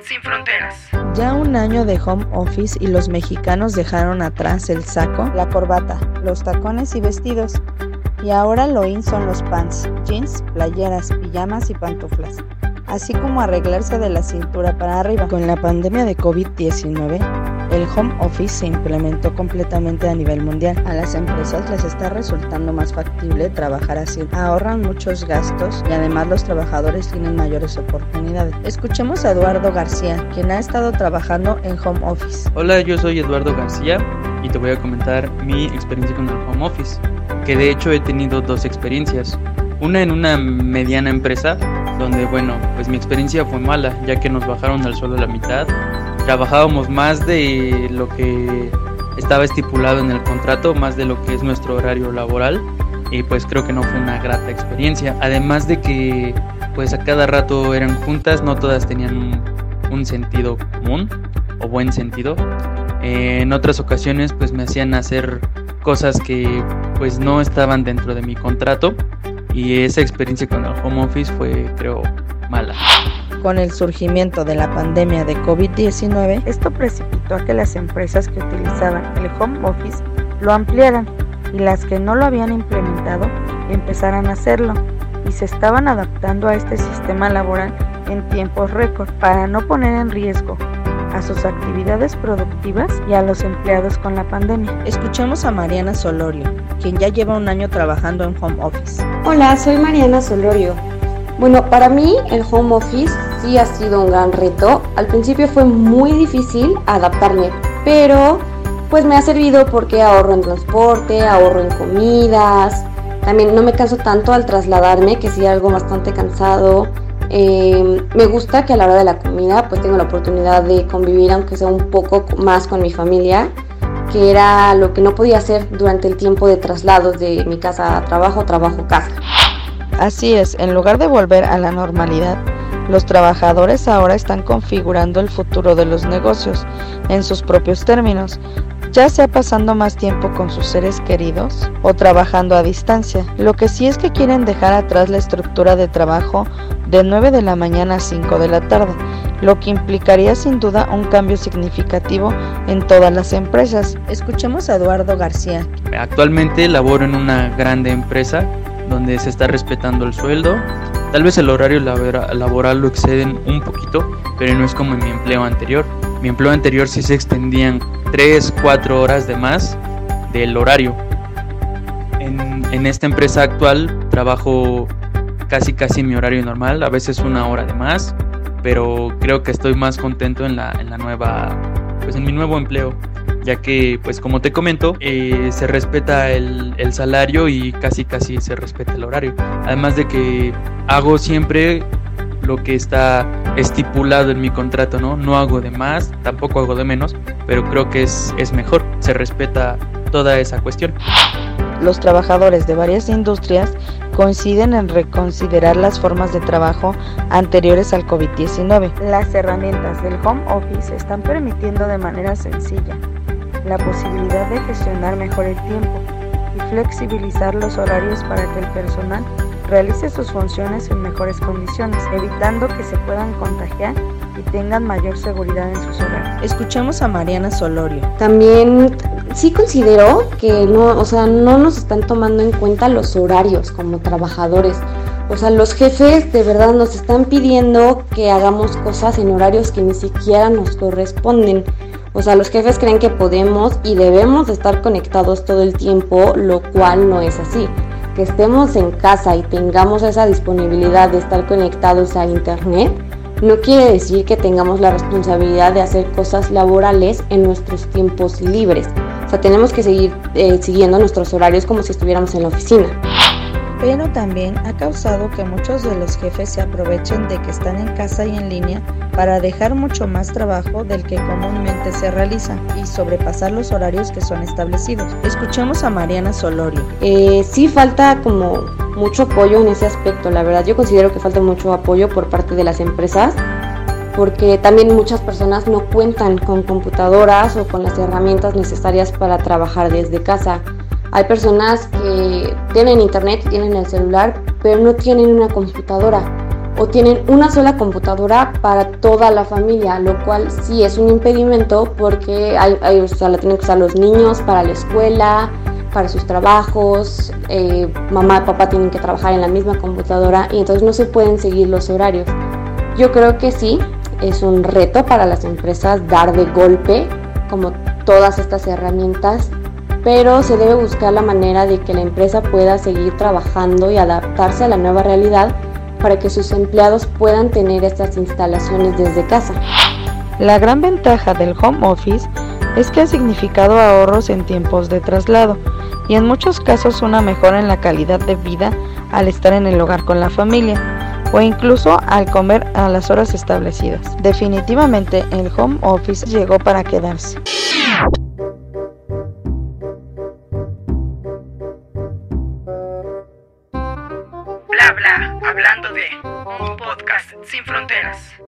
sin fronteras. Ya un año de home office y los mexicanos dejaron atrás el saco, la corbata, los tacones y vestidos. Y ahora lo in son los pants, jeans, playeras, pijamas y pantuflas así como arreglarse de la cintura para arriba. Con la pandemia de COVID-19, el home office se implementó completamente a nivel mundial. A las empresas les está resultando más factible trabajar así. Ahorran muchos gastos y además los trabajadores tienen mayores oportunidades. Escuchemos a Eduardo García, quien ha estado trabajando en home office. Hola, yo soy Eduardo García y te voy a comentar mi experiencia con el home office, que de hecho he tenido dos experiencias. Una en una mediana empresa donde bueno, pues mi experiencia fue mala, ya que nos bajaron al suelo la mitad. Trabajábamos más de lo que estaba estipulado en el contrato, más de lo que es nuestro horario laboral y pues creo que no fue una grata experiencia. Además de que pues a cada rato eran juntas, no todas tenían un, sentido común o buen sentido. en otras ocasiones pues me hacían hacer cosas que pues no estaban dentro de mi contrato y esa experiencia con el home office fue, creo, mala. Con el surgimiento de la pandemia de COVID-19, esto precipitó a que las empresas que utilizaban el home office lo ampliaran y las que no lo habían implementado empezaran a hacerlo y se estaban adaptando a este sistema laboral en tiempos récord para no poner en riesgo a sus actividades productivas y a los empleados con la pandemia. Escuchamos a Mariana Solorio, quien ya lleva un año trabajando en home office. Hola, soy Mariana Solorio. Bueno, para mí el home office sí ha sido un gran reto. Al principio fue muy difícil adaptarme, pero pues me ha servido porque ahorro en transporte, ahorro en comidas. También no me canso tanto al trasladarme, que sí algo bastante cansado. Eh, me gusta que a la hora de la comida pues tengo la oportunidad de convivir aunque sea un poco más con mi familia, que era lo que no podía hacer durante el tiempo de traslados de mi casa a trabajo, trabajo casa. Así es, en lugar de volver a la normalidad, los trabajadores ahora están configurando el futuro de los negocios en sus propios términos, ya sea pasando más tiempo con sus seres queridos o trabajando a distancia. Lo que sí es que quieren dejar atrás la estructura de trabajo de 9 de la mañana a 5 de la tarde, lo que implicaría sin duda un cambio significativo en todas las empresas. Escuchemos a Eduardo García. Actualmente laboro en una grande empresa donde se está respetando el sueldo. Tal vez el horario laboral lo exceden un poquito, pero no es como en mi empleo anterior. Mi empleo anterior sí se extendían 3, 4 horas de más del horario. En, en esta empresa actual trabajo casi casi mi horario normal, a veces una hora de más, pero creo que estoy más contento en la, en la nueva, pues en mi nuevo empleo, ya que pues como te comento, eh, se respeta el, el salario y casi casi se respeta el horario, además de que hago siempre lo que está estipulado en mi contrato, ¿no? No hago de más, tampoco hago de menos, pero creo que es, es mejor, se respeta toda esa cuestión. Los trabajadores de varias industrias coinciden en reconsiderar las formas de trabajo anteriores al COVID-19. Las herramientas del home office están permitiendo de manera sencilla la posibilidad de gestionar mejor el tiempo y flexibilizar los horarios para que el personal realice sus funciones en mejores condiciones, evitando que se puedan contagiar y tengan mayor seguridad en sus hogares. Escuchemos a Mariana Solorio. También sí considero que no, o sea, no nos están tomando en cuenta los horarios como trabajadores. O sea, los jefes de verdad nos están pidiendo que hagamos cosas en horarios que ni siquiera nos corresponden. O sea, los jefes creen que podemos y debemos estar conectados todo el tiempo, lo cual no es así. Que estemos en casa y tengamos esa disponibilidad de estar conectados a internet, no quiere decir que tengamos la responsabilidad de hacer cosas laborales en nuestros tiempos libres. O sea, tenemos que seguir eh, siguiendo nuestros horarios como si estuviéramos en la oficina pero también ha causado que muchos de los jefes se aprovechen de que están en casa y en línea para dejar mucho más trabajo del que comúnmente se realiza y sobrepasar los horarios que son establecidos. Escuchemos a Mariana Solorio. Eh, sí falta como mucho apoyo en ese aspecto, la verdad yo considero que falta mucho apoyo por parte de las empresas porque también muchas personas no cuentan con computadoras o con las herramientas necesarias para trabajar desde casa. Hay personas que tienen internet, tienen el celular, pero no tienen una computadora. o tienen una sola computadora para toda la familia, lo cual sí es un impedimento porque hay, o sea, la tienen que usar los niños para la escuela, para sus trabajos, eh, mamá y papá tienen que trabajar en la misma computadora y entonces no se pueden seguir los horarios. Yo creo que sí, es un reto para las empresas dar de golpe como todas estas herramientas, pero se debe buscar la manera de que la empresa pueda seguir trabajando y adaptarse a la nueva realidad para que sus empleados puedan tener estas instalaciones desde casa. La gran ventaja del home office es que ha significado ahorros en tiempos de traslado y en muchos casos una mejora en la calidad de vida al estar en el hogar con la familia o incluso al comer a las horas establecidas. Definitivamente el home office llegó para quedarse. Bla bla, hablando de un podcast sin fronteras.